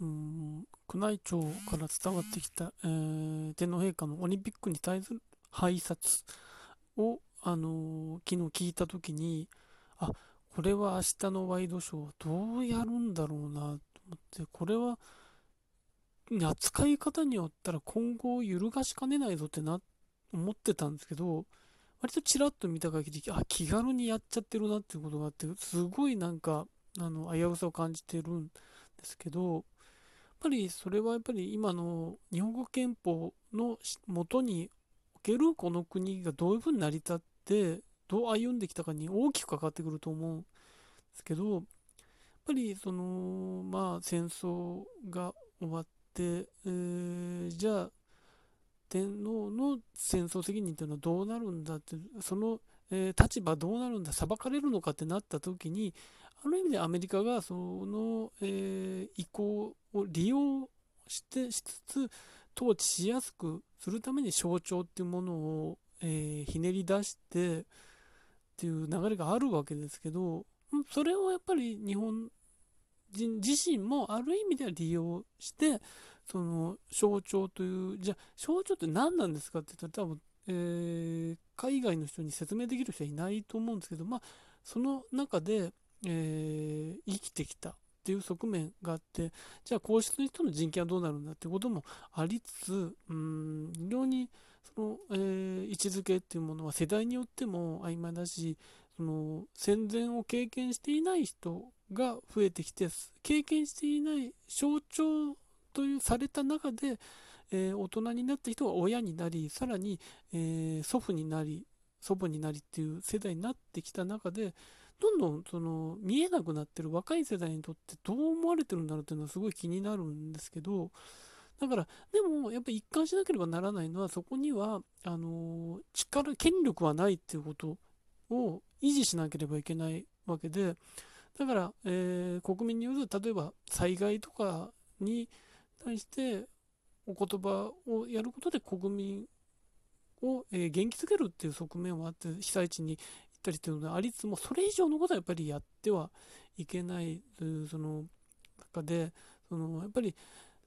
うん、宮内庁から伝わってきた、えー、天皇陛下のオリンピックに対する拝察を、あのー、昨日聞いたときに、あ、これは明日のワイドショーどうやるんだろうなと思って、これは、扱い方によったら今後揺るがしかねないぞってな、思ってたんですけど、割とちらっと見た限り、あ、気軽にやっちゃってるなっていうことがあって、すごいなんか、あの、危うさを感じてるんですけど、ぱりそれはやっぱり今の日本語憲法のもとにおけるこの国がどういうふうに成り立って、どう歩んできたかに大きく関わってくると思うんですけど、やっぱりその、まあ戦争が終わって、えー、じゃあ天皇の戦争責任というのはどうなるんだって、その、えー、立場どうなるんだ、裁かれるのかってなった時に、ある意味でアメリカがその、えー、意向を利用してしつつ、統治しやすくするために象徴っていうものを、えー、ひねり出してっていう流れがあるわけですけど、それをやっぱり日本人自身もある意味では利用して、その象徴という、じゃあ象徴って何なんですかって言ったら多分、えー、海外の人に説明できる人はいないと思うんですけど、まあ、その中で、えー、生きてきたっていう側面があって、じゃあ皇室の人の人権はどうなるんだってこともありつつ、うん、非常にその、えー、位置づけっていうものは世代によっても曖昧だし、その戦前を経験していない人が増えてきて、経験していない象徴というされた中で、えー、大人になった人は親になり、さらに、えー、祖父になり、祖母になりっていう世代になってきた中で、どんどんその見えなくなってる若い世代にとってどう思われてるんだろうっていうのはすごい気になるんですけど、だから、でもやっぱり一貫しなければならないのは、そこには、あの力、権力はないっていうことを維持しなければいけないわけで、だから、え、国民による例えば災害とかに対してお言葉をやることで国民を、え、元気づけるっていう側面はあって被災地にったりっていうのがありつつもそれ以上のことはやっぱりやってはいけないその中でそのやっぱり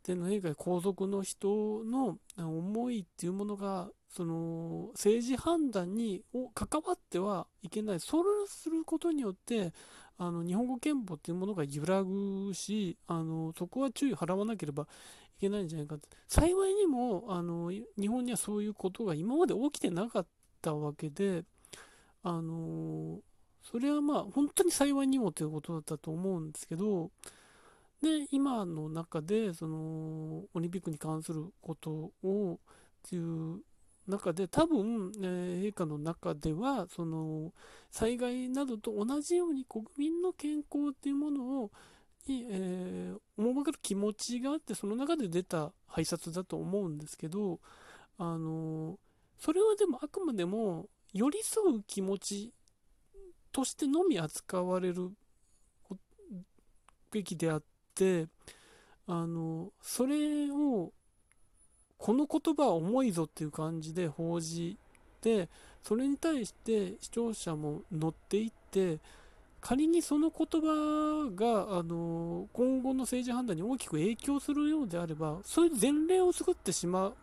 天皇陛下皇族の人の思いっていうものがその政治判断に関わってはいけない。それをすることによってあの日本語憲法っていうものが揺らぐしあのそこは注意払わなければいけないんじゃないかって。幸いにもあの日本にはそういうことが今まで起きてなかったわけであのそれはまあ本当に幸いにもということだったと思うんですけどで今の中でそのオリンピックに関することをっていう中で多分、えー、陛下の中ではその災害などと同じように国民の健康っていうものをに、えー、思がける気持ちがあってその中で出た拝察だと思うんですけどあのそれはでもあくまでも寄り添う気持ちとしてのみ扱われるべきであってあのそれをこの言葉は重いぞっていう感じで報じてそれに対して視聴者も乗っていって仮にその言葉があの今後の政治判断に大きく影響するようであればそういう前例を作ってしまう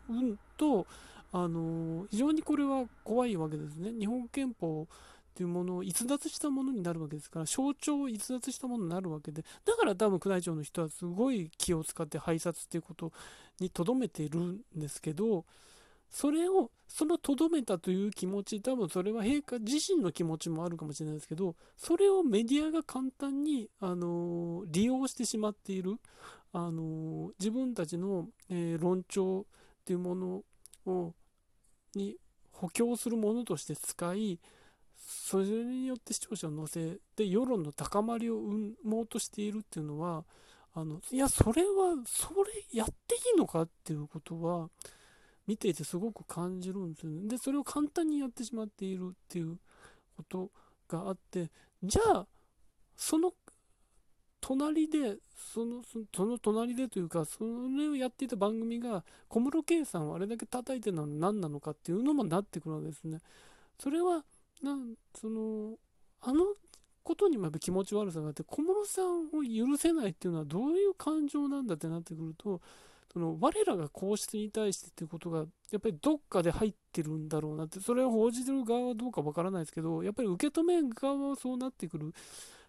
とあの非常にこれは怖いわけですね。日本憲法っていうものを逸脱したものになるわけですから象徴を逸脱したものになるわけでだから多分宮内庁の人はすごい気を使って拝察っていうことにとどめているんですけどそれをそのとどめたという気持ち多分それは陛下自身の気持ちもあるかもしれないですけどそれをメディアが簡単に、あの利用してしまっている、あの自分たちの、えー、論調っていうものをに補強するものとして使いそれによって視聴者を乗せて世論の高まりを生もうとしているっていうのはあのいやそれはそれやっていいのかっていうことは見ていてすごく感じるんですよね。でそれを簡単にやってしまっているっていうことがあってじゃあその隣でそのその隣でというかそれをやっていた番組が小室圭さんをあれだけ叩いてるのは何なのかっていうのもなってくるわけですね。それはなそのあのことにもやっぱ気持ち悪さがあって小室さんを許せないっていうのはどういう感情なんだってなってくるとその我らが皇室に対してっていうことがやっぱりどっかで入ってるんだろうなってそれを報じてる側はどうかわからないですけどやっぱり受け止め側はそうなってくる。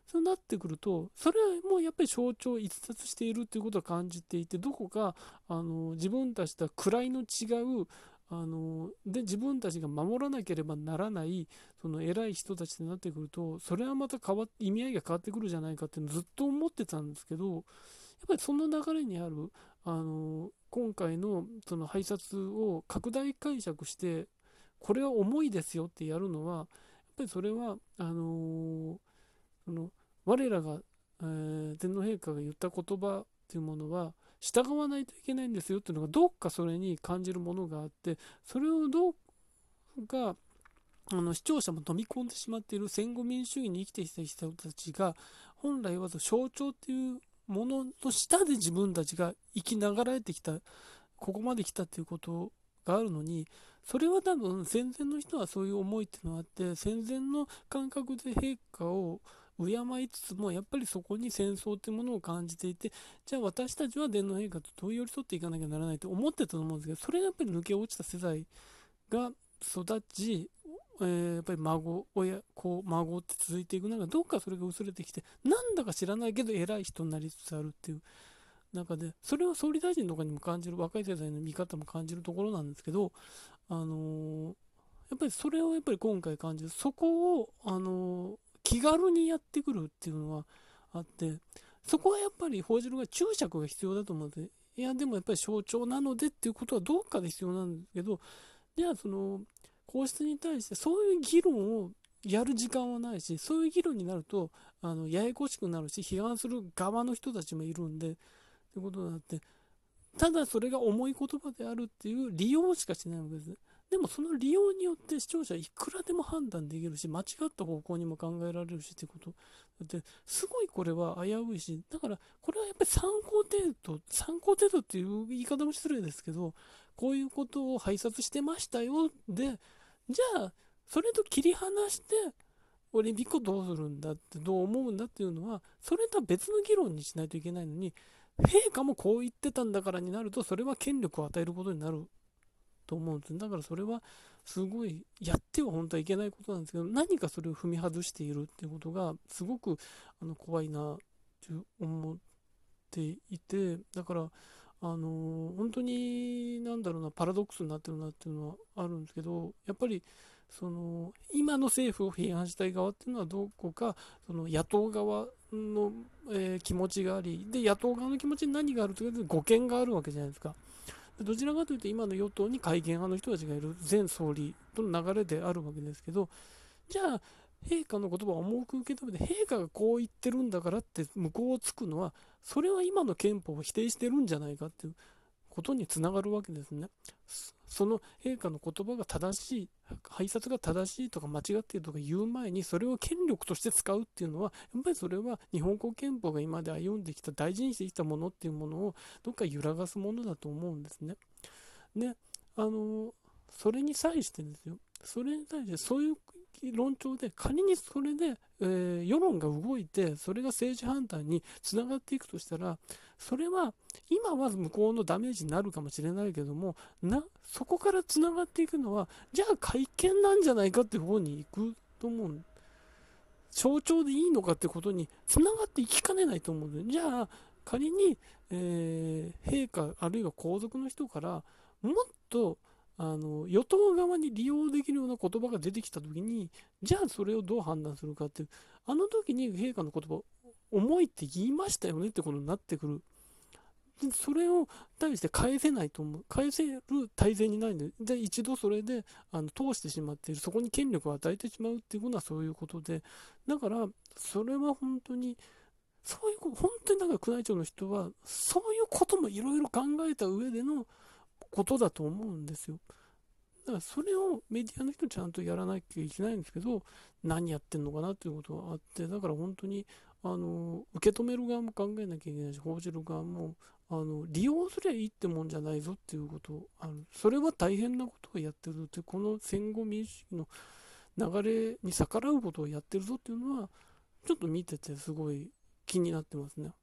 そうなってくるとそれはもうやっぱり象徴逸脱しているっていうことを感じていてどこかあの自分たちとは位の違うあので自分たちが守らなければならないその偉い人たちになってくるとそれはまた変わ意味合いが変わってくるじゃないかってずっと思ってたんですけどやっぱりその流れにあるあの今回のその拝察を拡大解釈してこれは重いですよってやるのはやっぱりそれはあのその我らが、えー、天皇陛下が言った言葉っていうものは従わないといけないんですよっていうのがどっかそれに感じるものがあってそれをどうかあの視聴者も飲み込んでしまっている戦後民主主義に生きてきた人たちが本来は象徴っていうものの下で自分たちが生きながらえてきたここまで来たっていうことがあるのにそれは多分戦前の人はそういう思いっていうのがあって戦前の感覚で陛下を敬いつつもやっぱりそこに戦争っていうものを感じていてじゃあ私たちは天皇陛下とどう寄り添っていかなきゃならないと思ってたと思うんですけどそれがやっぱり抜け落ちた世代が育ち、えー、やっぱり孫親子孫って続いていく中どっかそれが薄れてきてなんだか知らないけど偉い人になりつつあるっていう中でそれは総理大臣とかにも感じる若い世代の見方も感じるところなんですけどあのー、やっぱりそれをやっぱり今回感じる。そこをあの気軽にやってくるっていうのはあってそこはやっぱり報じるが注釈が必要だと思うのでいやでもやっぱり象徴なのでっていうことはどうかで必要なんですけどじゃあその皇室に対してそういう議論をやる時間はないしそういう議論になるとあのややこしくなるし批判する側の人たちもいるんでってことになってただそれが重い言葉であるっていう利用しかしないわけですね。でもその利用によって視聴者いくらでも判断できるし、間違った方向にも考えられるしってこと。だって、すごいこれは危ういし、だからこれはやっぱり参考程度、参考程度っていう言い方も失礼ですけど、こういうことを拝察してましたよ。で、じゃあ、それと切り離して、オリンピックをどうするんだって、どう思うんだっていうのは、それとは別の議論にしないといけないのに、陛下もこう言ってたんだからになると、それは権力を与えることになると思うんですだからそれはすごいやっては本当はいけないことなんですけど何かそれを踏み外しているっていうことがすごくあの怖いなって思っていてだからあの本当になんだろうなパラドックスになってるなっていうのはあるんですけどやっぱりその今の政府を批判したい側っていうのはどこかその野党側の、えー、気持ちがありで野党側の気持ちに何があるというと誤見があるわけじゃないですか。どちらかというと今の与党に改憲派の人たちがいる前総理との流れであるわけですけどじゃあ陛下の言葉を重く受け止めて陛下がこう言ってるんだからって向こうをつくのはそれは今の憲法を否定してるんじゃないかっていうことにつながるわけですね。その陛下の言葉が正しい、拝察が正しいとか間違っているとか言う前に、それを権力として使うっていうのは、やっぱりそれは日本国憲法が今まで歩んできた、大事にしてきたものっていうものを、どっか揺らがすものだと思うんですね。で、あの、それに際してですよ、それに対して、そういう論調で、仮にそれで、えー、世論が動いて、それが政治判断につながっていくとしたら、それは、今は向こうのダメージになるかもしれないけども、な、そこからつながっていくのは、じゃあ会見なんじゃないかって方に行くと思う。象徴でいいのかってことにつながっていきかねないと思うんで、じゃあ、仮に、えー、陛下あるいは皇族の人から、もっと、あの与党側に利用できるような言葉が出てきたときに、じゃあそれをどう判断するかっていう、あの時に陛下の言葉、重いって言いましたよねってことになってくる。それを対して返せないと思う。返せる体制にないので、で一度それであの通してしまっている、そこに権力を与えてしまうっていうことはそういうことで、だから、それは本当に、そういう、本当になんか宮内庁の人は、そういうこともいろいろ考えた上での、ことだと思うんですよ。だからそれをメディアの人ちゃんとやらなきゃいけないんですけど、何やってんのかなっていうことがあって、だから本当に、あの、受け止める側も考えなきゃいけないし、報じる側も、あの、利用すりゃいいってもんじゃないぞっていうことある。それは大変なことをやってるって、この戦後民主主義の流れに逆らうことをやってるぞっていうのは、ちょっと見ててすごい気になってますね。